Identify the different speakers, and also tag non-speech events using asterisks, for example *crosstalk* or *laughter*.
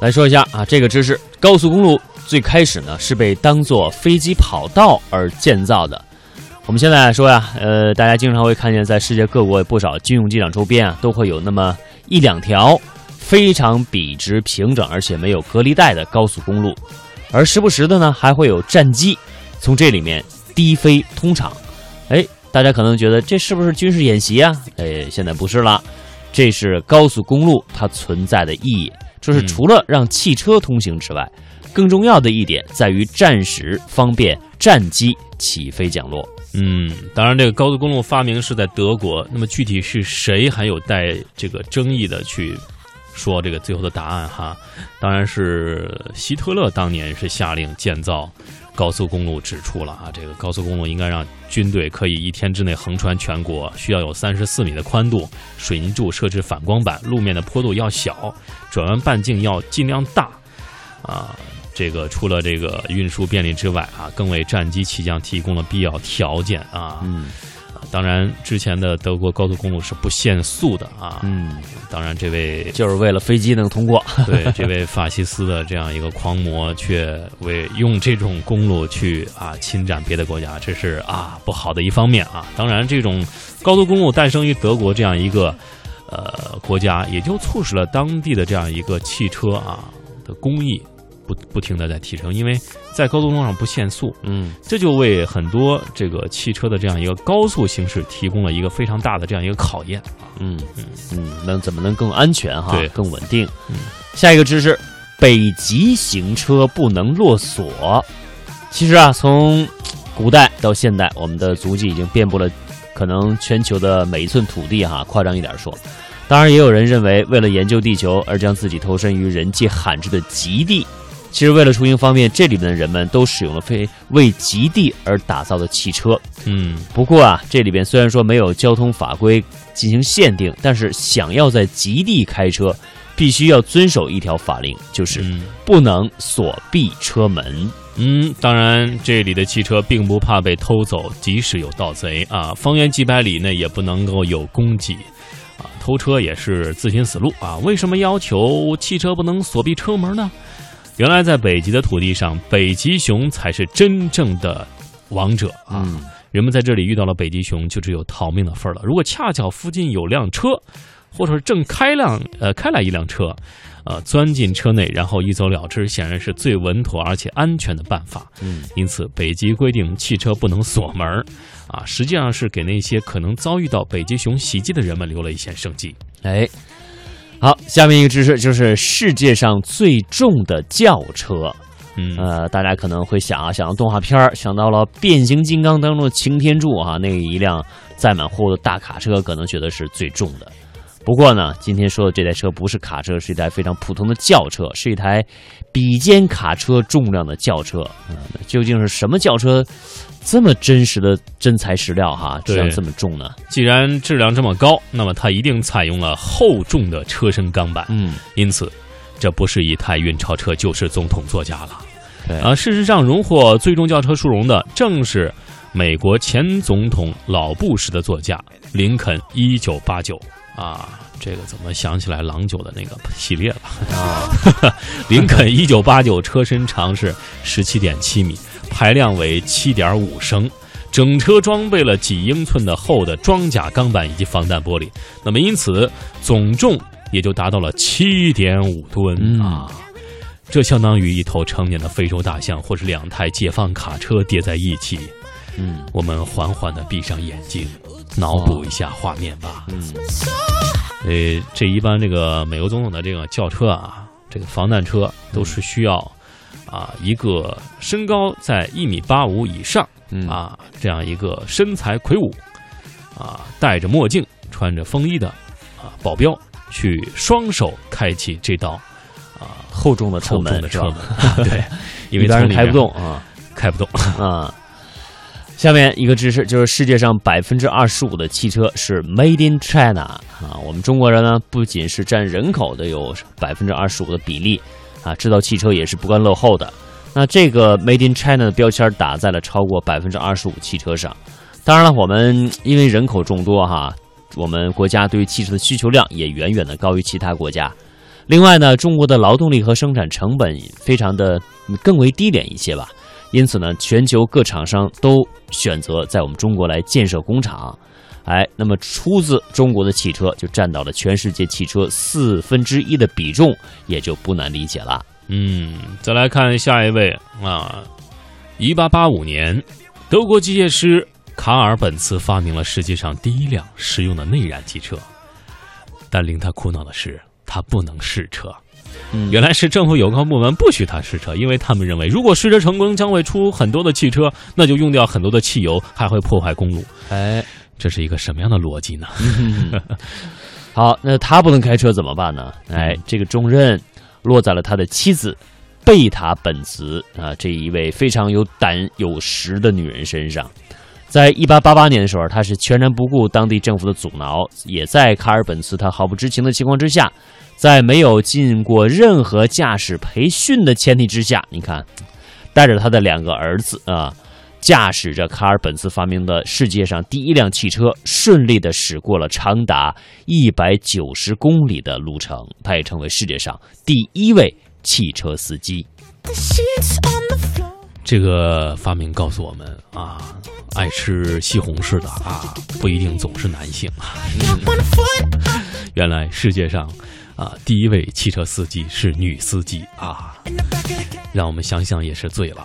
Speaker 1: 来说一下啊，这个知识，高速公路最开始呢是被当做飞机跑道而建造的。我们现在说呀，呃，大家经常会看见在世界各国不少军用机场周边啊，都会有那么一两条非常笔直、平整，而且没有隔离带的高速公路，而时不时的呢，还会有战机从这里面低飞通场。哎，大家可能觉得这是不是军事演习啊？哎，现在不是了，这是高速公路它存在的意义，就是除了让汽车通行之外，更重要的一点在于战时方便战机起飞降落。
Speaker 2: 嗯，当然，这个高速公路发明是在德国，那么具体是谁还有待这个争议的去说这个最后的答案哈。当然是希特勒当年是下令建造高速公路，指出了啊，这个高速公路应该让军队可以一天之内横穿全国，需要有三十四米的宽度，水泥柱设置反光板，路面的坡度要小，转弯半径要尽量大，啊。这个除了这个运输便利之外啊，更为战机起降提供了必要条件啊。
Speaker 1: 嗯，
Speaker 2: 当然，之前的德国高速公路是不限速的啊。
Speaker 1: 嗯，
Speaker 2: 当然，这位
Speaker 1: 就是为了飞机能通过。*laughs* *laughs*
Speaker 2: 对，这位法西斯的这样一个狂魔，却为用这种公路去啊侵占别的国家，这是啊不好的一方面啊。当然，这种高速公路诞生于德国这样一个呃国家，也就促使了当地的这样一个汽车啊的工艺。不不停的在提升，因为在高速公路上不限速，
Speaker 1: 嗯，
Speaker 2: 这就为很多这个汽车的这样一个高速行驶提供了一个非常大的这样一个考验啊，
Speaker 1: 嗯嗯嗯，能怎么能更安全哈，
Speaker 2: 对，
Speaker 1: 更稳定。
Speaker 2: 嗯，
Speaker 1: 下一个知识，北极行车不能落锁。其实啊，从古代到现代，我们的足迹已经遍布了可能全球的每一寸土地哈，夸张一点说。当然，也有人认为，为了研究地球而将自己投身于人迹罕至的极地。其实，为了出行方便，这里面的人们都使用了非为极地而打造的汽车。
Speaker 2: 嗯，
Speaker 1: 不过啊，这里边虽然说没有交通法规进行限定，但是想要在极地开车，必须要遵守一条法令，就是不能锁闭车门。
Speaker 2: 嗯，当然，这里的汽车并不怕被偷走，即使有盗贼啊，方圆几百里内也不能够有攻击啊，偷车也是自寻死路啊。为什么要求汽车不能锁闭车门呢？原来在北极的土地上，北极熊才是真正的王者啊！人们在这里遇到了北极熊，就只有逃命的份儿了。如果恰巧附近有辆车，或者是正开辆呃开来一辆车，呃钻进车内，然后一走了之，显然是最稳妥而且安全的办法。
Speaker 1: 嗯，
Speaker 2: 因此北极规定汽车不能锁门儿，啊，实际上是给那些可能遭遇到北极熊袭击的人们留了一线生机。
Speaker 1: 哎。好，下面一个知识就是世界上最重的轿车。
Speaker 2: 嗯，
Speaker 1: 呃，大家可能会想啊，想到动画片儿想到了变形金刚当中的擎天柱啊，那一辆载满货物的大卡车，可能觉得是最重的。不过呢，今天说的这台车不是卡车，是一台非常普通的轿车，是一台比肩卡车重量的轿车。嗯，究竟是什么轿车？这么真实的真材实料哈，质量这么重呢？
Speaker 2: 既然质量这么高，那么它一定采用了厚重的车身钢板。
Speaker 1: 嗯，
Speaker 2: 因此，这不是一台运钞车，就是总统座驾了。
Speaker 1: 对
Speaker 2: 啊，事实上，荣获最重轿车殊荣的正是美国前总统老布什的座驾林肯一九八九啊。这个怎么想起来郎酒的那个系列了
Speaker 1: 啊？*laughs*
Speaker 2: 林肯一九八九车身长是十七点七米。排量为七点五升，整车装备了几英寸的厚的装甲钢板以及防弹玻璃，那么因此总重也就达到了七点五吨啊！这相当于一头成年的非洲大象，或是两台解放卡车叠在一起。
Speaker 1: 嗯，
Speaker 2: 我们缓缓的闭上眼睛，脑补一下画面吧。
Speaker 1: 嗯，
Speaker 2: 呃，这一般这个美国总统的这个轿车啊，这个防弹车都是需要。啊，一个身高在一米八五以上，啊，这样一个身材魁梧，啊，戴着墨镜、穿着风衣的啊保镖，去双手开启这道啊
Speaker 1: 厚重的车门的，
Speaker 2: 车门，*laughs* 对，因为
Speaker 1: 当然开不动啊，
Speaker 2: 开不动
Speaker 1: 啊。下面一个知识就是世界上百分之二十五的汽车是 Made in China 啊，我们中国人呢不仅是占人口的有百分之二十五的比例。啊，制造汽车也是不甘落后的。那这个 Made in China 的标签打在了超过百分之二十五汽车上。当然了，我们因为人口众多哈，我们国家对于汽车的需求量也远远的高于其他国家。另外呢，中国的劳动力和生产成本非常的更为低廉一些吧，因此呢，全球各厂商都选择在我们中国来建设工厂。哎，那么出自中国的汽车就占到了全世界汽车四分之一的比重，也就不难理解了。
Speaker 2: 嗯，再来看下一位啊，一八八五年，德国机械师卡尔本茨发明了世界上第一辆实用的内燃机车，但令他苦恼的是，他不能试车。
Speaker 1: 嗯
Speaker 2: 原来是政府有关部门不许他试车，因为他们认为，如果试车成功，将会出很多的汽车，那就用掉很多的汽油，还会破坏公路。
Speaker 1: 哎，
Speaker 2: 这是一个什么样的逻辑呢？*laughs*
Speaker 1: 好，那他不能开车怎么办呢？哎，这个重任落在了他的妻子贝塔本茨啊这一位非常有胆有识的女人身上。在一八八八年的时候，他是全然不顾当地政府的阻挠，也在卡尔本茨他毫不知情的情况之下，在没有进过任何驾驶培训的前提之下，你看，带着他的两个儿子啊，驾驶着卡尔本茨发明的世界上第一辆汽车，顺利地驶过了长达一百九十公里的路程。他也成为世界上第一位汽车司机。
Speaker 2: 这个发明告诉我们啊，爱吃西红柿的啊，不一定总是男性啊。原来世界上啊，第一位汽车司机是女司机啊，让我们想想也是醉了。